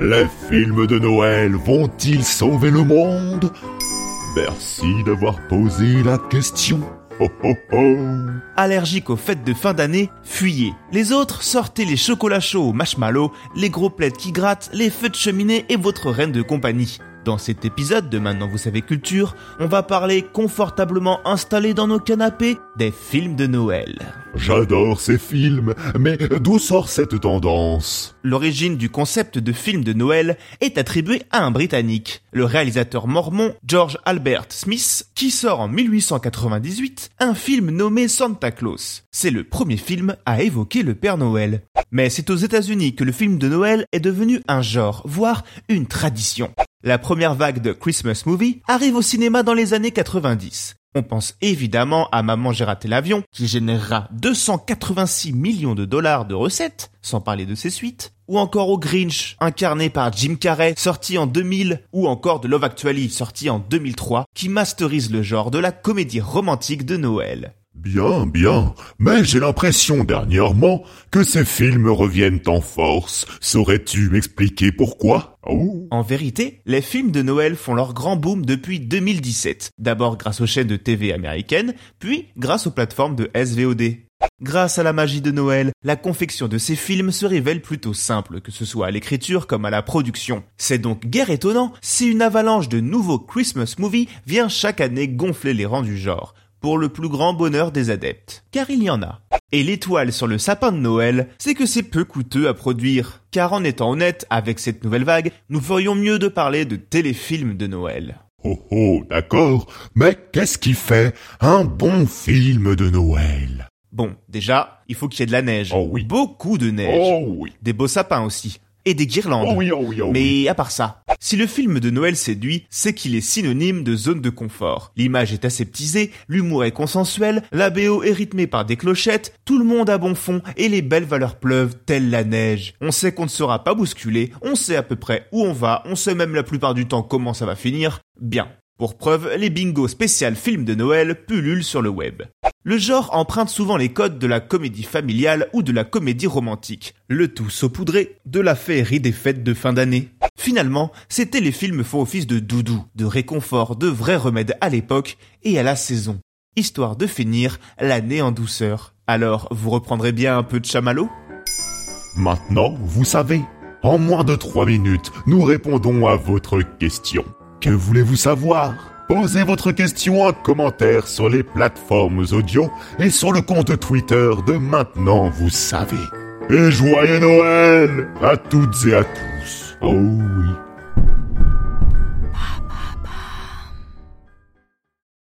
Les films de Noël vont-ils sauver le monde? Merci d'avoir posé la question. Oh oh oh. Allergique aux fêtes de fin d'année, fuyez. Les autres, sortez les chocolats chauds au marshmallow, les gros plaids qui grattent, les feux de cheminée et votre reine de compagnie. Dans cet épisode de Maintenant vous savez culture, on va parler confortablement installé dans nos canapés des films de Noël. J'adore ces films, mais d'où sort cette tendance? L'origine du concept de film de Noël est attribuée à un Britannique, le réalisateur mormon George Albert Smith, qui sort en 1898 un film nommé Santa Claus. C'est le premier film à évoquer le Père Noël. Mais c'est aux États-Unis que le film de Noël est devenu un genre, voire une tradition. La première vague de Christmas Movie arrive au cinéma dans les années 90. On pense évidemment à Maman j'ai raté l'avion, qui générera 286 millions de dollars de recettes, sans parler de ses suites, ou encore au Grinch, incarné par Jim Carrey, sorti en 2000, ou encore de Love Actually, sorti en 2003, qui masterise le genre de la comédie romantique de Noël. Bien, bien, mais j'ai l'impression dernièrement que ces films reviennent en force. Saurais-tu m'expliquer pourquoi? Oh. En vérité, les films de Noël font leur grand boom depuis 2017. D'abord grâce aux chaînes de TV américaines, puis grâce aux plateformes de SVOD. Grâce à la magie de Noël, la confection de ces films se révèle plutôt simple, que ce soit à l'écriture comme à la production. C'est donc guère étonnant si une avalanche de nouveaux Christmas movies vient chaque année gonfler les rangs du genre pour le plus grand bonheur des adeptes, car il y en a. Et l'étoile sur le sapin de Noël, c'est que c'est peu coûteux à produire, car en étant honnête avec cette nouvelle vague, nous ferions mieux de parler de téléfilms de Noël. Oh oh, d'accord, mais qu'est-ce qui fait un bon film de Noël? Bon, déjà, il faut qu'il y ait de la neige. Oh oui. Beaucoup de neige. Oh oui. Des beaux sapins aussi. Et des guirlandes. Oh oui, oh oui, oh Mais à part ça, si le film de Noël séduit, c'est qu'il est synonyme de zone de confort. L'image est aseptisée, l'humour est consensuel, la BO est rythmée par des clochettes, tout le monde a bon fond et les belles valeurs pleuvent telle la neige. On sait qu'on ne sera pas bousculé, on sait à peu près où on va, on sait même la plupart du temps comment ça va finir. Bien. Pour preuve, les bingos spécial films de Noël pullulent sur le web. Le genre emprunte souvent les codes de la comédie familiale ou de la comédie romantique, le tout saupoudré de la féerie des fêtes de fin d'année. Finalement, ces téléfilms font office de doudou, de réconfort, de vrais remèdes à l'époque et à la saison, histoire de finir l'année en douceur. Alors, vous reprendrez bien un peu de chamallow? Maintenant, vous savez, en moins de trois minutes, nous répondons à votre question. Que voulez-vous savoir? Posez votre question en commentaire sur les plateformes audio et sur le compte Twitter de Maintenant Vous Savez. Et joyeux Noël à toutes et à tous. Oh oui.